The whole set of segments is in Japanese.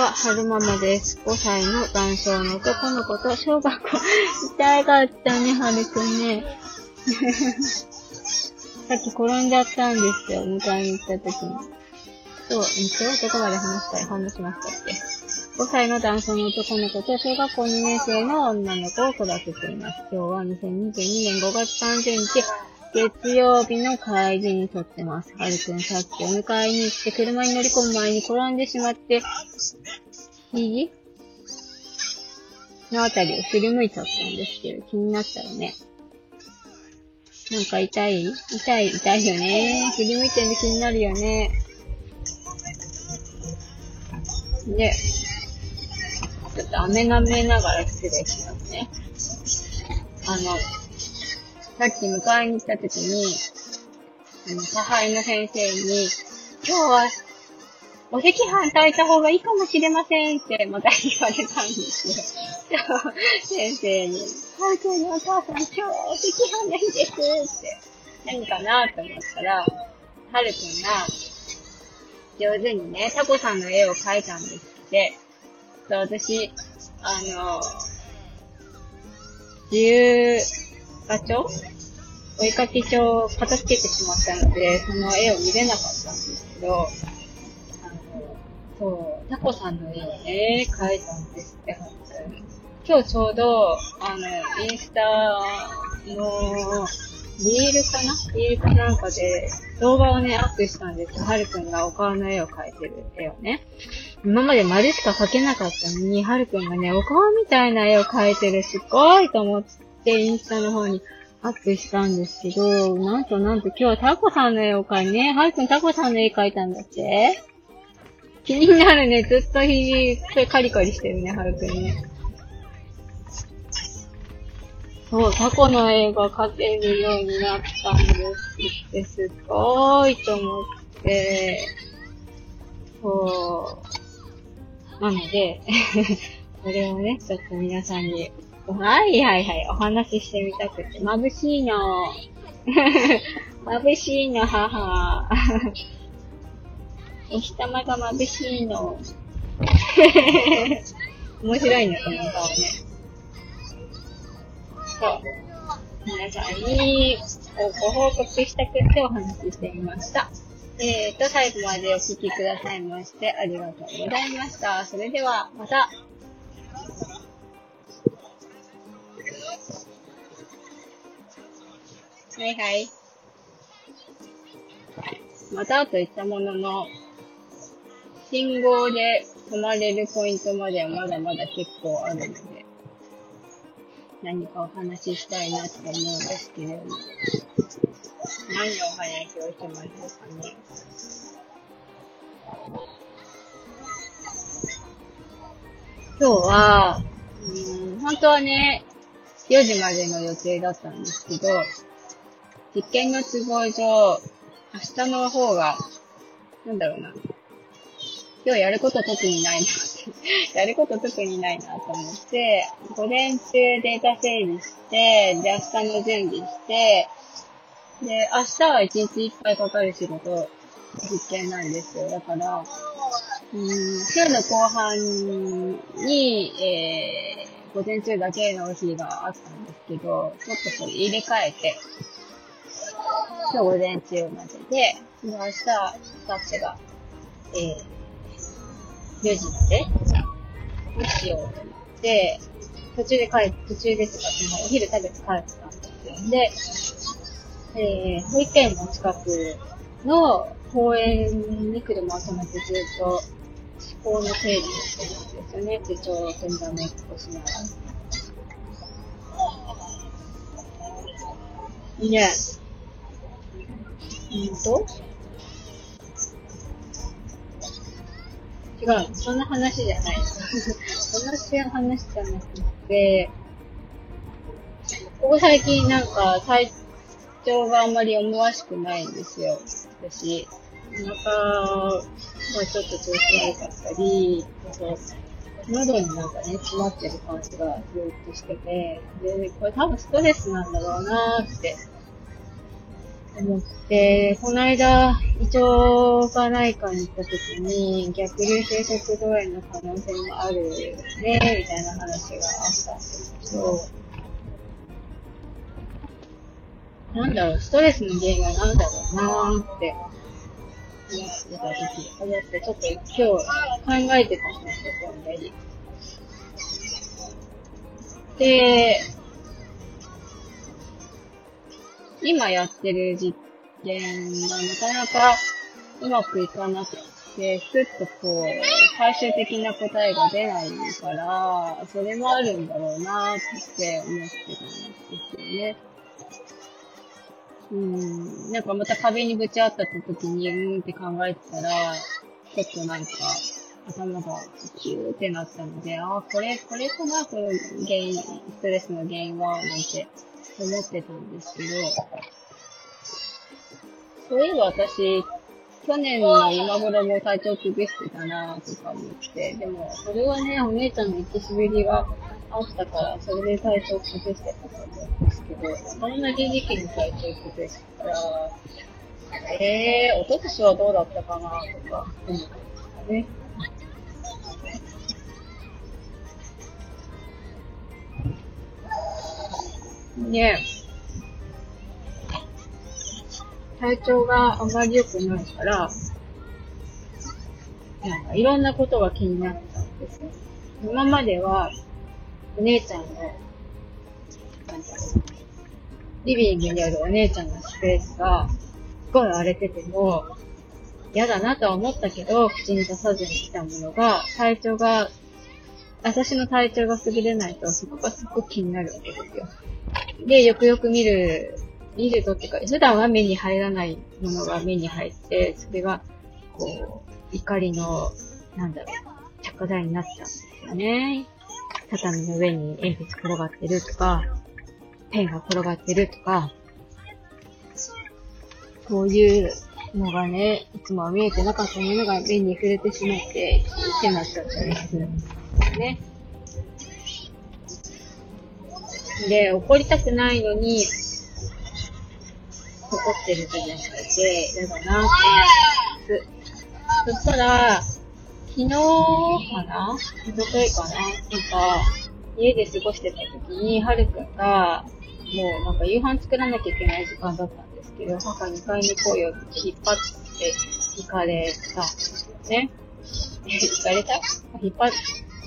は、春ママです。5歳の男性の男の子と小学校、痛かったね、春くんね。さっき転んじゃったんですよ、迎えに行った時に。そう、えっと、どこまで話したい話しましたっけ ?5 歳の男性の男の子と小学校2年生の女の子を育てています。今日は2022年5月30日、月曜日の帰りに撮ってます。はるくんさっきお迎えに行って車に乗り込む前に転んでしまって、右？のあたりを振り向いちゃったんですけど、気になったらね。なんか痛い？痛い、痛いよね。振り向いてるの気になるよね。で、ちょっと飴舐めながら失礼しますね。あの、さっき迎えに来た時に、あの、母の先生に、今日は、お赤飯炊いた方がいいかもしれませんって、また言われたんですよ。先生に、本当にお母さん今日お赤飯ないですって、何かなと思ったら、はるくんが、上手にね、タコさんの絵を描いたんですって、そう、私、あの、か帳？お絵かき帳を片付けてしまったので、その絵を見れなかったんですけど、あの、そう、タコさんの絵をね、描いたんですって、本当に。今日ちょうど、あの、インスタの、リールかな？リールかなんかで動画をね、アップしたんですよ。はるくんがお顔の絵を描いてる絵をね。今まで丸しか描けなかったのに、はるくんがね、お顔みたいな絵を描いてる。すごいと思って。ってインスタの方にアップしたんですけど、なんとなんと今日はタコさんの絵を描いね、はるくんタコさんの絵描いたんだって気になるね、ずっとひじ、カリカリしてるね、はるくんね。そう、タコの絵が描けるようになったんですって、すごいと思って、そう。なので、これをね、ちょっと皆さんに、はいはいはい、お話ししてみたくて、眩しいの。眩しいの、母。お日玉が眩しいの。面白いね、この顔ね。そう。皆さんにご報告したくてお話ししてみました。えーと、最後までお聞きくださいましてありがとうございました。それでは、また。はいはい。またと言ったものの、信号で止まれるポイントまではまだまだ結構あるので、何かお話ししたいなって思うんですけれども、何のお話をしましょうかね。今日は、うん、本当はね、4時までの予定だったんですけど、実験の都合上、明日の方が、なんだろうな。今日やること特にないな。やること特にないなと思って、午前中データ整理して、で、明日の準備して、で、明日は一日いっぱいかかる仕事、実験なんですよ。だから、うん、週の後半に、えー、午前中だけの日があったんですけど、ちょっとそれ入れ替えて、今日午前中までで、明日、明日が、えー、4時までにしようと思って、途中で帰って途中ですが、そのお昼食べて帰ってたんですよ。で、えー、保育園の近くの公園に車を止めてずっと思考の整理をしてるんですよね。手帳を点座めっこしながら。いいね。うんと違う、そんな話じゃない。そんな話じゃなくて、ここ最近なんか体調があんまり思わしくないんですよ。私、お腹がちょっと調子悪かったり、あと喉になんかね、詰まってる感じがずっとしてて、で、これ多分ストレスなんだろうなーって思って、この間、胃腸がないかに行った時に、逆流性食道炎の可能性もあるね、みたいな話があったんですけど、なんだろう、ストレスの原因は何だろうなーって思ってた時、思って、ちょっと今日考えてたんですよ、こんなに。で、今やってる実験がなかなかうまくいかなくて、すっとこう、最終的な答えが出ないから、それもあるんだろうなって思ってたんですよね。うん、なんかまた壁にぶち当たった時に、うーんって考えてたら、ちょっとなんか、頭がキューってなったので、ああ、これ、これかな、この原因、ストレスの原因は、なんて思ってたんですけど、そういえば私、去年の今頃も体調崩してたなとか思って、でも、それはね、お姉ちゃんの行き滑りがあったから、それで体調崩してたと思うんですけど、そんな時期に体調崩したら、えー、おととしはどうだったかなとか思ったね。で、体調があまり良くないから、なんかいろんなことが気になったんですね。今までは、お姉ちゃんの、なんだろう、リビングにあるお姉ちゃんのスペースが、すごい荒れてても、嫌だなとは思ったけど、口に出さずに来たものが、体調が、私の体調が優れないと、そこがすっごく気になるわけですよ。で、よくよく見る、見るとっていうか、普段は目に入らないものが目に入って、それが、こう、怒りの、なんだろう、着火剤になっちゃうんですよね。畳の上に鉛筆転がってるとか、ペンが転がってるとか、こういうのがね、いつもは見えてなかったものが目に触れてしまって、ってなっちゃったりするんですね。で、怒りたくないのに、怒ってる自分がいてて、嫌だなって思います。そしたら、昨日かな？おとといかな？なんか、家で過ごしてた時に、はるくんが、もうなんか夕飯作らなきゃいけない時間だったんですけど、母2階に行こうよって引っ張って行かれたんですよね？行かれた？引っ張って、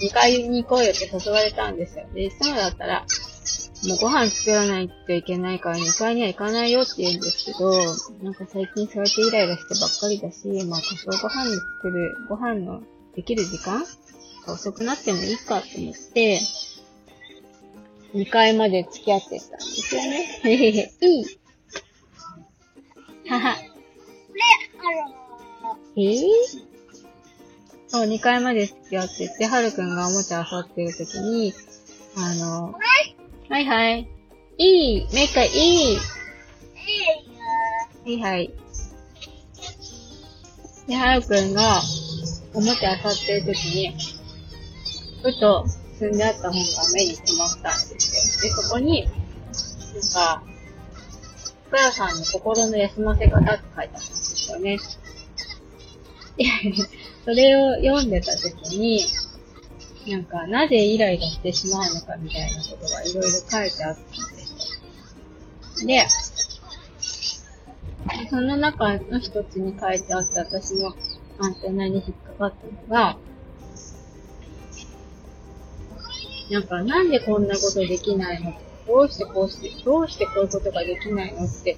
2階に行こうよって誘われたんですよ。で、いつもだったら、もうご飯作らないといけないから2階には行かないよって言うんですけど、なんか最近そうやってイライラしてばっかりだし、まあ多少ご飯作る、ご飯のできる時間が遅くなってもいいかと思って、2階まで付き合ってたんですよね。へへへ、いい。はは。えぇ、ー、そう、2階まで付き合ってて、はるくんがおもちゃ遊ってる時に、あの、はいはい。いい。めっかいい。はいはい。で、はるくんが、おもちゃ漁ってる時に、ふと積んであった本が目に留まったんですよ。で、そこに、なんか、福屋さんの心の休ませ方って書いてあったんですよね。それを読んでた時に、なんか、なぜイライラしてしまうのかみたいなことがいろいろ書いてあったんですで、その中の一つに書いてあった私のアンテナに引っかかったのが、なんか、なんでこんなことできないの？どうしてこうして、どうしてこういうことができないの？って、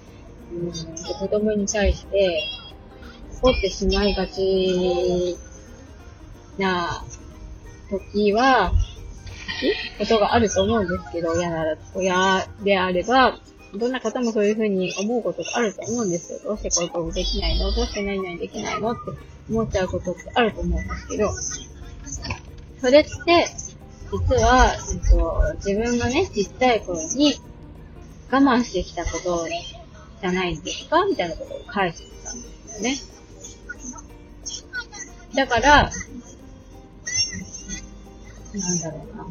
うん、子供に対して怒ってしまいがちな時は、ことがあると思うんですけど、親なら、親であれば、どんな方もそういうふうに思うことがあると思うんですよ。どうしてこういうことできないの？どうして何々できないの？って思っちゃうことってあると思うんですけど、それって、実は、えっと、自分がね、ちっちゃい頃に我慢してきたことじゃないんですか？みたいなことを返してたんですよね。だから、なんだろうな。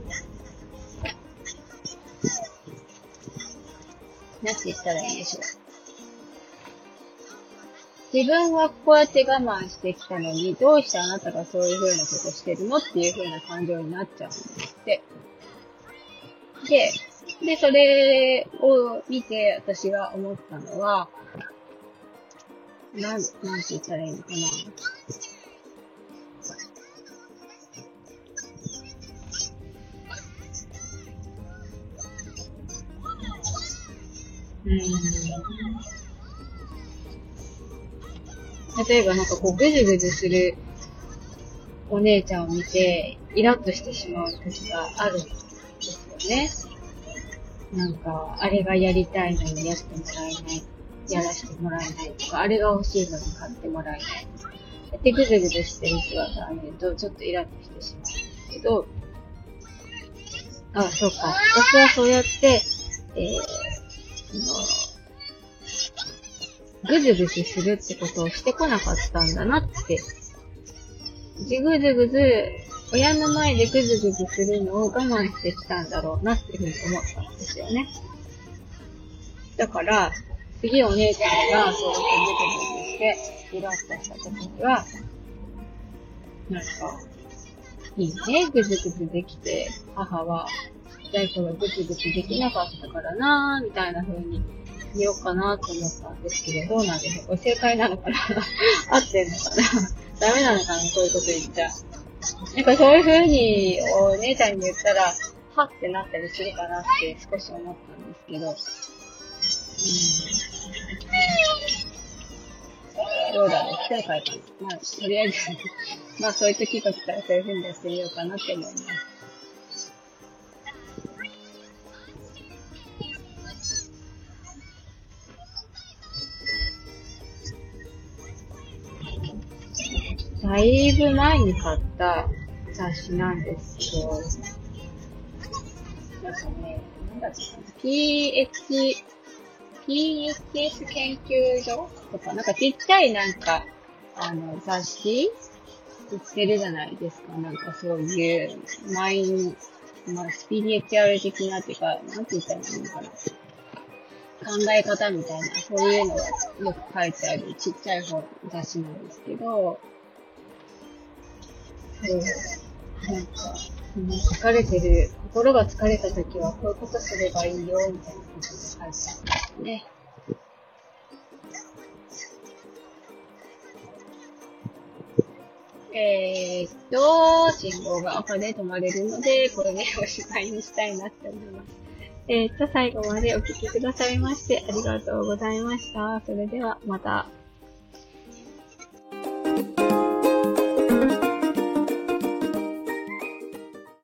なって言ったらいいでしょう。自分はこうやって我慢してきたのに、どうしてあなたがそういう風なことしてるのっていう風な感情になっちゃうんですって。で、で、それを見て私が思ったのは、なん、なんて言ったらいいのかな。うん。例えばなんかこう、ぐずぐずするお姉ちゃんを見て、イラッとしてしまう時があるんですよね。なんか、あれがやりたいのにやってもらえない、やらせてもらえないとか、あれが欲しいのに買ってもらえないとか。で、ぐずぐずしてる姿を見ると、ちょっとイラッとしてしまうんですけど、あ、そうか。私はそうやって、えーのぐずぐずするってことをしてこなかったんだなって。じぐずぐず、親の前でぐずぐずするのを我慢してきたんだろうなっていうふうに思ったんですよね。だから、次お姉ちゃんがそうやってぐずぐずして、イラッとした時には、なんか、いいね、ぐずぐずできて、母はい子がぐつぐつできなかったからなーみたいな風に言おうかなと思ったんですけど、どうなんでしょう。これ正解なのかな？合ってんのかな？ダメなのかな？そういうこと言っちゃ。う。なんかそういう風にお姉ちゃんに言ったら、はってなったりするかなって少し思ったんですけど、うん。どうだろう？正解かな。まあ、とりあえずまあそういう時が来たらそういう風にやってみようかなって思います。だいぶ前に買った雑誌なんですけど、なんかね、なんだっけ PH、PHS 研究所とか、なんかちっちゃいなんか、あの、雑誌売ってるじゃないですか。なんかそういう、マイン、まあ、スピリチュアル的なっていうか、なんて言ったらいいのかな。考え方みたいな、そういうのがよく書いてあるちっちゃい本、雑誌なんですけど、なんか、疲れてる、心が疲れた時はこうい。うことすればい。い。よ、みたい。なことで書い。てあるね。えー、っと、信号が赤で止まれるので、これでおしまい。にしたい。なって思い。ます。えー、っと、最後までお聴きください。ましてありがとうござい。ました。それではまた。